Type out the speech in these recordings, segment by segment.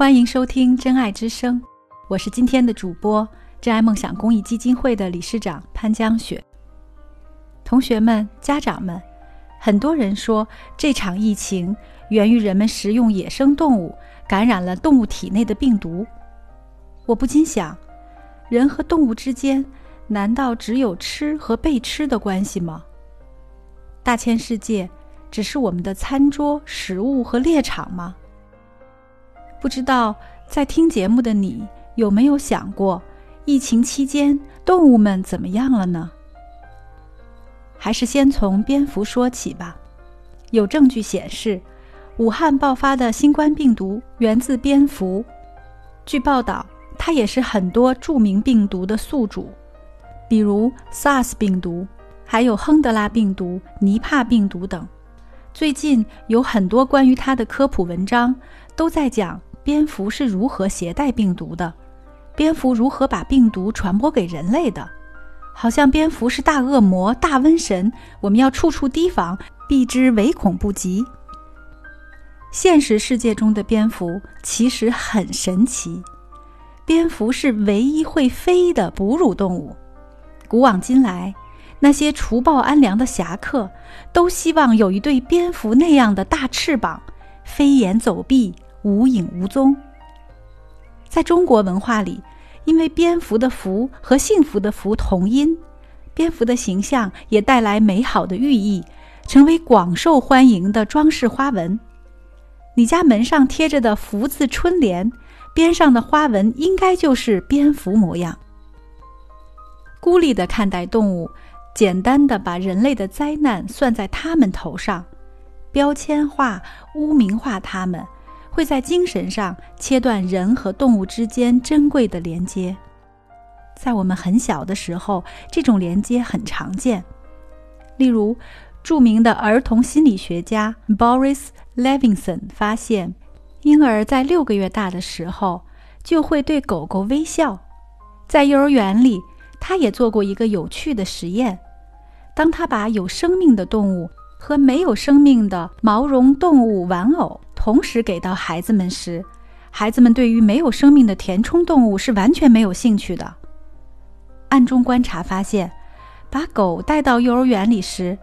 欢迎收听《真爱之声》，我是今天的主播真爱梦想公益基金会的理事长潘江雪。同学们、家长们，很多人说这场疫情源于人们食用野生动物，感染了动物体内的病毒。我不禁想，人和动物之间难道只有吃和被吃的关系吗？大千世界只是我们的餐桌、食物和猎场吗？不知道在听节目的你有没有想过，疫情期间动物们怎么样了呢？还是先从蝙蝠说起吧。有证据显示，武汉爆发的新冠病毒源自蝙蝠。据报道，它也是很多著名病毒的宿主，比如 SARS 病毒，还有亨德拉病毒、尼帕病毒等。最近有很多关于它的科普文章都在讲。蝙蝠是如何携带病毒的？蝙蝠如何把病毒传播给人类的？好像蝙蝠是大恶魔、大瘟神，我们要处处提防，避之唯恐不及。现实世界中的蝙蝠其实很神奇，蝙蝠是唯一会飞的哺乳动物。古往今来，那些除暴安良的侠客都希望有一对蝙蝠那样的大翅膀，飞檐走壁。无影无踪。在中国文化里，因为蝙蝠的“蝠”和幸福的“福”同音，蝙蝠的形象也带来美好的寓意，成为广受欢迎的装饰花纹。你家门上贴着的“福”字春联，边上的花纹应该就是蝙蝠模样。孤立的看待动物，简单的把人类的灾难算在他们头上，标签化、污名化他们。会在精神上切断人和动物之间珍贵的连接。在我们很小的时候，这种连接很常见。例如，著名的儿童心理学家 Boris Levinson 发现，婴儿在六个月大的时候就会对狗狗微笑。在幼儿园里，他也做过一个有趣的实验：当他把有生命的动物和没有生命的毛绒动物玩偶。同时给到孩子们时，孩子们对于没有生命的填充动物是完全没有兴趣的。暗中观察发现，把狗带到幼儿园里时，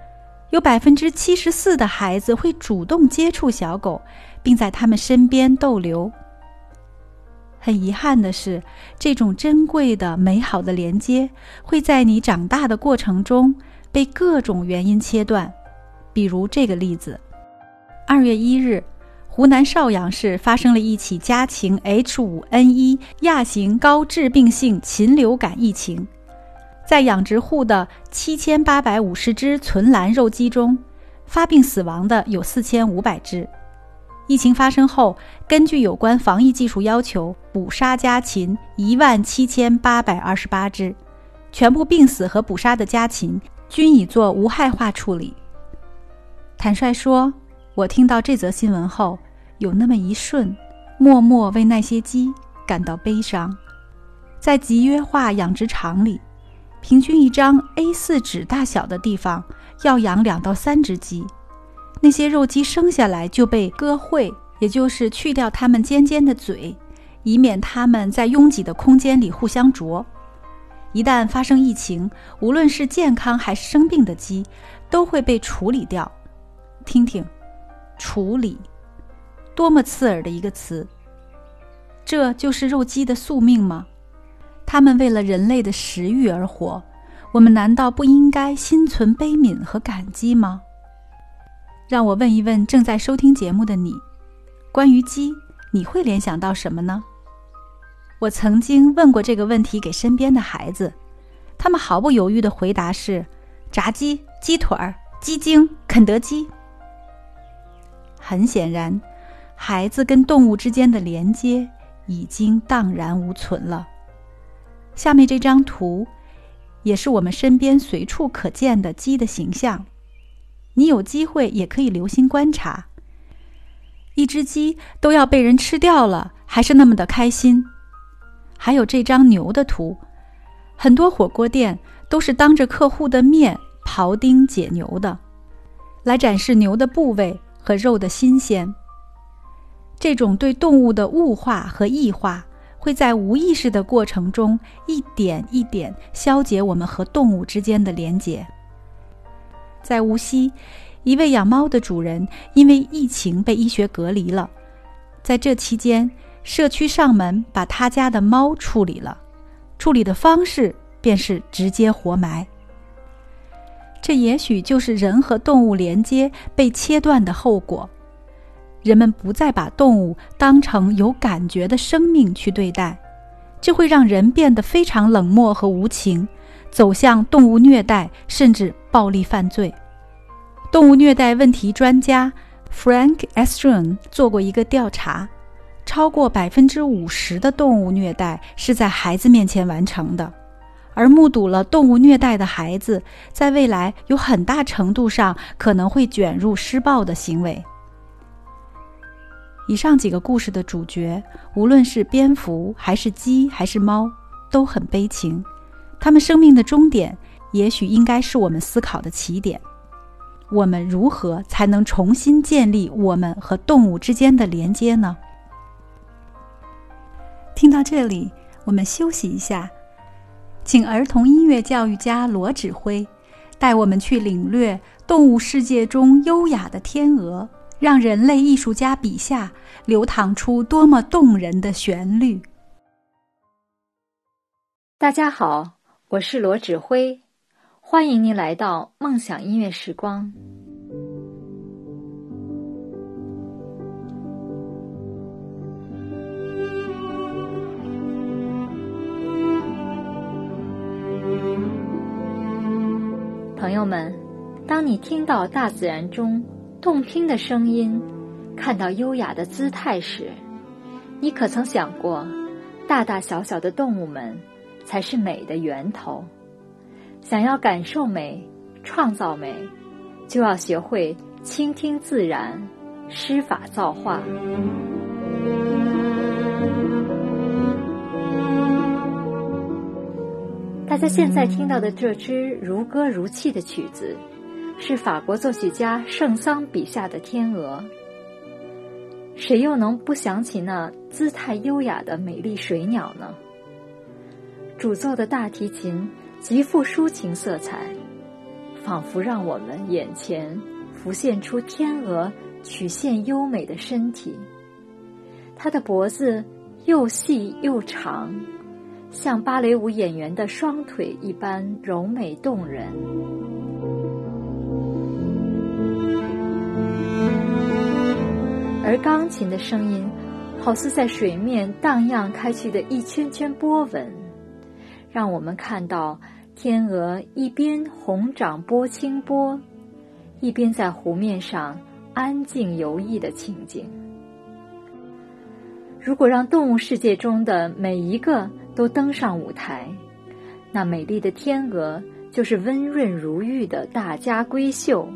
有百分之七十四的孩子会主动接触小狗，并在他们身边逗留。很遗憾的是，这种珍贵的、美好的连接会在你长大的过程中被各种原因切断。比如这个例子：二月一日。湖南邵阳市发生了一起家禽 H5N1 亚型高致病性禽流感疫情，在养殖户的七千八百五十只存栏肉鸡中，发病死亡的有四千五百只。疫情发生后，根据有关防疫技术要求，捕杀家禽一万七千八百二十八只，全部病死和捕杀的家禽均已做无害化处理。坦率说，我听到这则新闻后。有那么一瞬，默默为那些鸡感到悲伤。在集约化养殖场里，平均一张 A4 纸大小的地方要养两到三只鸡。那些肉鸡生下来就被割会，也就是去掉它们尖尖的嘴，以免它们在拥挤的空间里互相啄。一旦发生疫情，无论是健康还是生病的鸡，都会被处理掉。听听，处理。多么刺耳的一个词！这就是肉鸡的宿命吗？它们为了人类的食欲而活，我们难道不应该心存悲悯和感激吗？让我问一问正在收听节目的你：关于鸡，你会联想到什么呢？我曾经问过这个问题给身边的孩子，他们毫不犹豫的回答是：炸鸡、鸡腿儿、鸡精、肯德基。很显然。孩子跟动物之间的连接已经荡然无存了。下面这张图，也是我们身边随处可见的鸡的形象。你有机会也可以留心观察。一只鸡都要被人吃掉了，还是那么的开心。还有这张牛的图，很多火锅店都是当着客户的面庖丁解牛的，来展示牛的部位和肉的新鲜。这种对动物的物化和异化，会在无意识的过程中一点一点消解我们和动物之间的连结。在无锡，一位养猫的主人因为疫情被医学隔离了，在这期间，社区上门把他家的猫处理了，处理的方式便是直接活埋。这也许就是人和动物连接被切断的后果。人们不再把动物当成有感觉的生命去对待，这会让人变得非常冷漠和无情，走向动物虐待甚至暴力犯罪。动物虐待问题专家 Frank e s t r o n 做过一个调查，超过百分之五十的动物虐待是在孩子面前完成的。而目睹了动物虐待的孩子，在未来有很大程度上可能会卷入施暴的行为。以上几个故事的主角，无论是蝙蝠还是鸡还是猫，都很悲情。他们生命的终点，也许应该是我们思考的起点。我们如何才能重新建立我们和动物之间的连接呢？听到这里，我们休息一下。请儿童音乐教育家罗指挥带我们去领略动物世界中优雅的天鹅，让人类艺术家笔下流淌出多么动人的旋律。大家好，我是罗指挥，欢迎您来到梦想音乐时光。朋友们，当你听到大自然中动听的声音，看到优雅的姿态时，你可曾想过，大大小小的动物们才是美的源头？想要感受美、创造美，就要学会倾听自然，施法造化。大家现在听到的这支如歌如泣的曲子，是法国作曲家圣桑笔下的《天鹅》。谁又能不想起那姿态优雅的美丽水鸟呢？主奏的大提琴极富抒情色彩，仿佛让我们眼前浮现出天鹅曲线优美的身体。它的脖子又细又长。像芭蕾舞演员的双腿一般柔美动人，而钢琴的声音，好似在水面荡漾开去的一圈圈波纹，让我们看到天鹅一边红掌拨清波，一边在湖面上安静游弋的情景。如果让动物世界中的每一个，都登上舞台，那美丽的天鹅就是温润如玉的大家闺秀，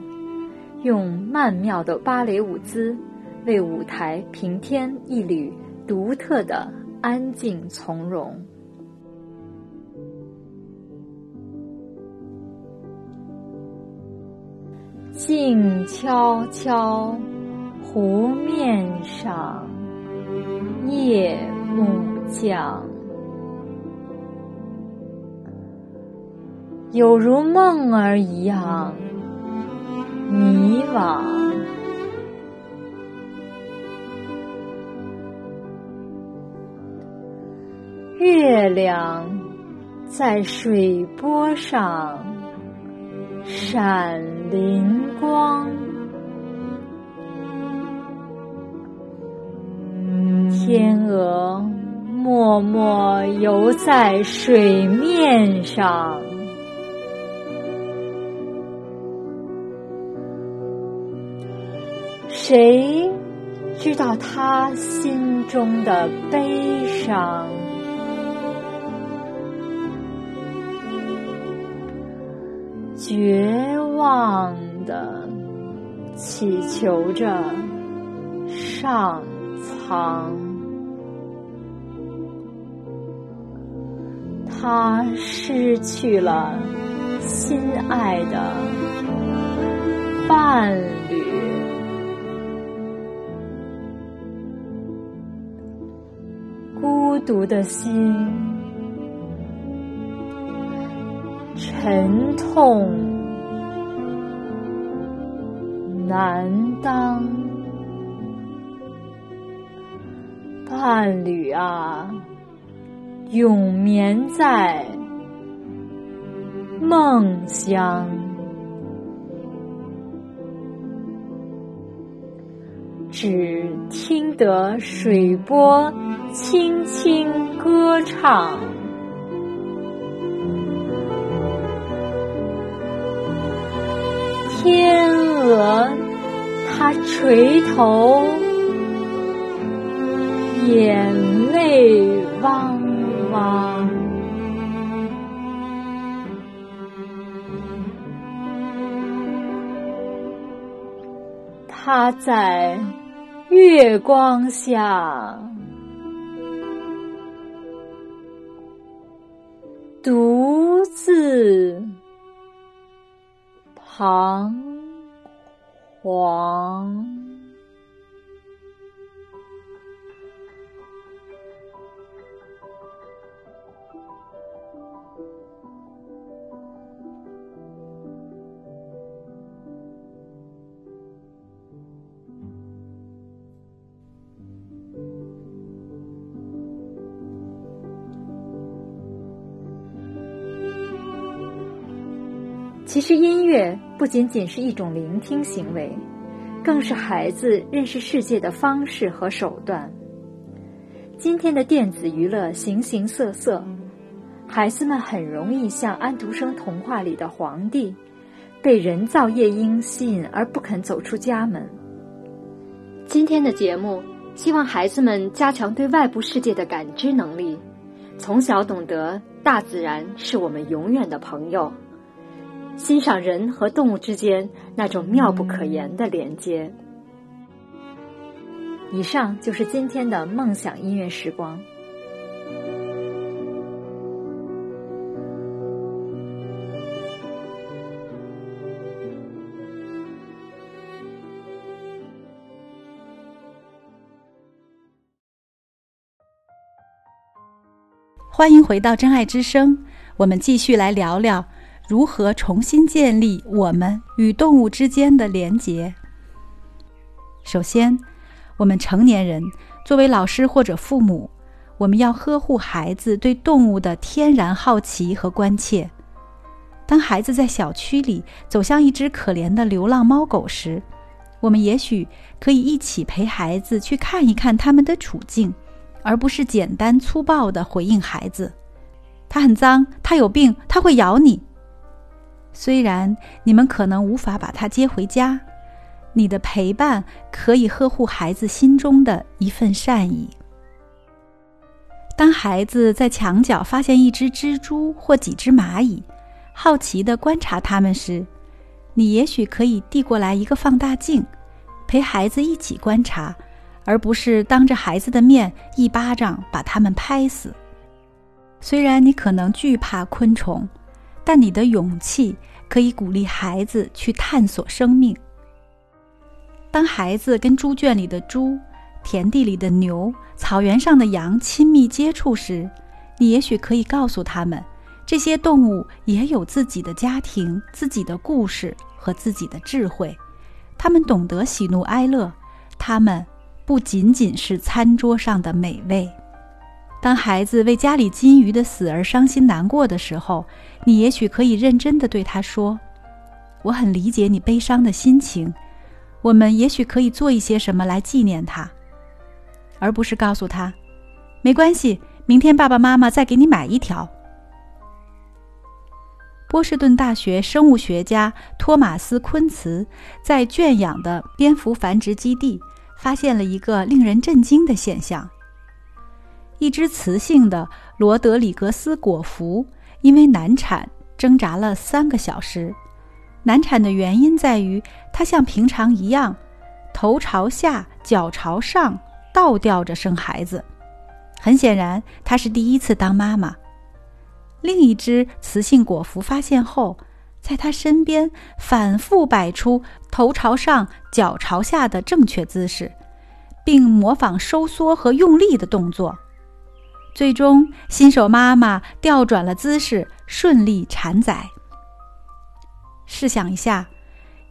用曼妙的芭蕾舞姿为舞台平添一缕独特的安静从容。静悄悄，湖面上，夜幕降。有如梦儿一样迷惘，月亮在水波上闪灵光，天鹅默默游在水面上。谁知道他心中的悲伤？绝望的祈求着上苍，他失去了心爱的伴侣。孤独的心，沉痛难当。伴侣啊，永眠在梦乡。只听得水波轻轻歌唱，天鹅它垂头，眼泪汪汪。它在。月光下，独自彷徨。其实，音乐不仅仅是一种聆听行为，更是孩子认识世界的方式和手段。今天的电子娱乐形形色色，孩子们很容易像安徒生童话里的皇帝，被人造夜莺吸引而不肯走出家门。今天的节目希望孩子们加强对外部世界的感知能力，从小懂得大自然是我们永远的朋友。欣赏人和动物之间那种妙不可言的连接。以上就是今天的梦想音乐时光。欢迎回到真爱之声，我们继续来聊聊。如何重新建立我们与动物之间的连结？首先，我们成年人作为老师或者父母，我们要呵护孩子对动物的天然好奇和关切。当孩子在小区里走向一只可怜的流浪猫狗时，我们也许可以一起陪孩子去看一看他们的处境，而不是简单粗暴地回应孩子：“它很脏，它有病，它会咬你。”虽然你们可能无法把他接回家，你的陪伴可以呵护孩子心中的一份善意。当孩子在墙角发现一只蜘蛛或几只蚂蚁，好奇地观察它们时，你也许可以递过来一个放大镜，陪孩子一起观察，而不是当着孩子的面一巴掌把它们拍死。虽然你可能惧怕昆虫。但你的勇气可以鼓励孩子去探索生命。当孩子跟猪圈里的猪、田地里的牛、草原上的羊亲密接触时，你也许可以告诉他们，这些动物也有自己的家庭、自己的故事和自己的智慧。他们懂得喜怒哀乐，他们不仅仅是餐桌上的美味。当孩子为家里金鱼的死而伤心难过的时候，你也许可以认真的对他说：“我很理解你悲伤的心情，我们也许可以做一些什么来纪念他。”而不是告诉他：“没关系，明天爸爸妈妈再给你买一条。”波士顿大学生物学家托马斯·昆茨在圈养的蝙蝠繁殖基地发现了一个令人震惊的现象。一只雌性的罗德里格斯果蝠因为难产挣扎了三个小时。难产的原因在于它像平常一样，头朝下、脚朝上倒吊着生孩子。很显然，它是第一次当妈妈。另一只雌性果蝠发现后，在它身边反复摆出头朝上、脚朝下的正确姿势，并模仿收缩和用力的动作。最终，新手妈妈调转了姿势，顺利产崽。试想一下，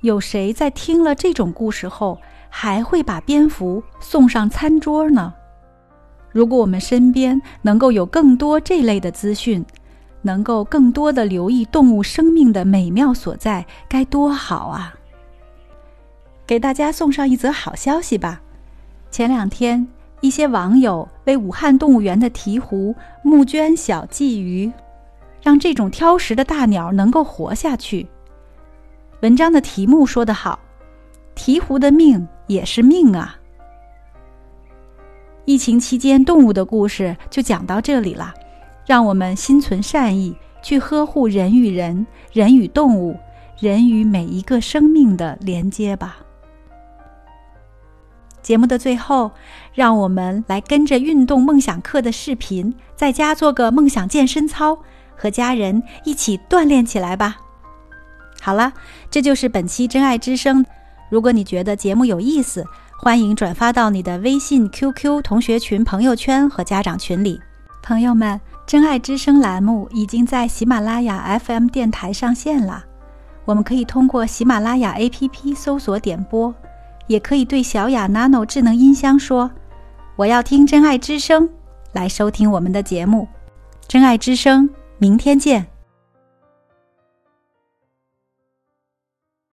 有谁在听了这种故事后，还会把蝙蝠送上餐桌呢？如果我们身边能够有更多这类的资讯，能够更多的留意动物生命的美妙所在，该多好啊！给大家送上一则好消息吧。前两天，一些网友为武汉动物园的鹈鹕募捐小鲫鱼，让这种挑食的大鸟能够活下去。文章的题目说得好：“鹈鹕的命也是命啊！”疫情期间动物的故事就讲到这里了，让我们心存善意，去呵护人与人、人与动物、人与每一个生命的连接吧。节目的最后，让我们来跟着运动梦想课的视频，在家做个梦想健身操，和家人一起锻炼起来吧。好了，这就是本期真爱之声。如果你觉得节目有意思，欢迎转发到你的微信、QQ 同学群、朋友圈和家长群里。朋友们，真爱之声栏目已经在喜马拉雅 FM 电台上线了，我们可以通过喜马拉雅 APP 搜索点播。也可以对小雅 Nano 智能音箱说：“我要听真爱之声，来收听我们的节目。真爱之声，明天见。”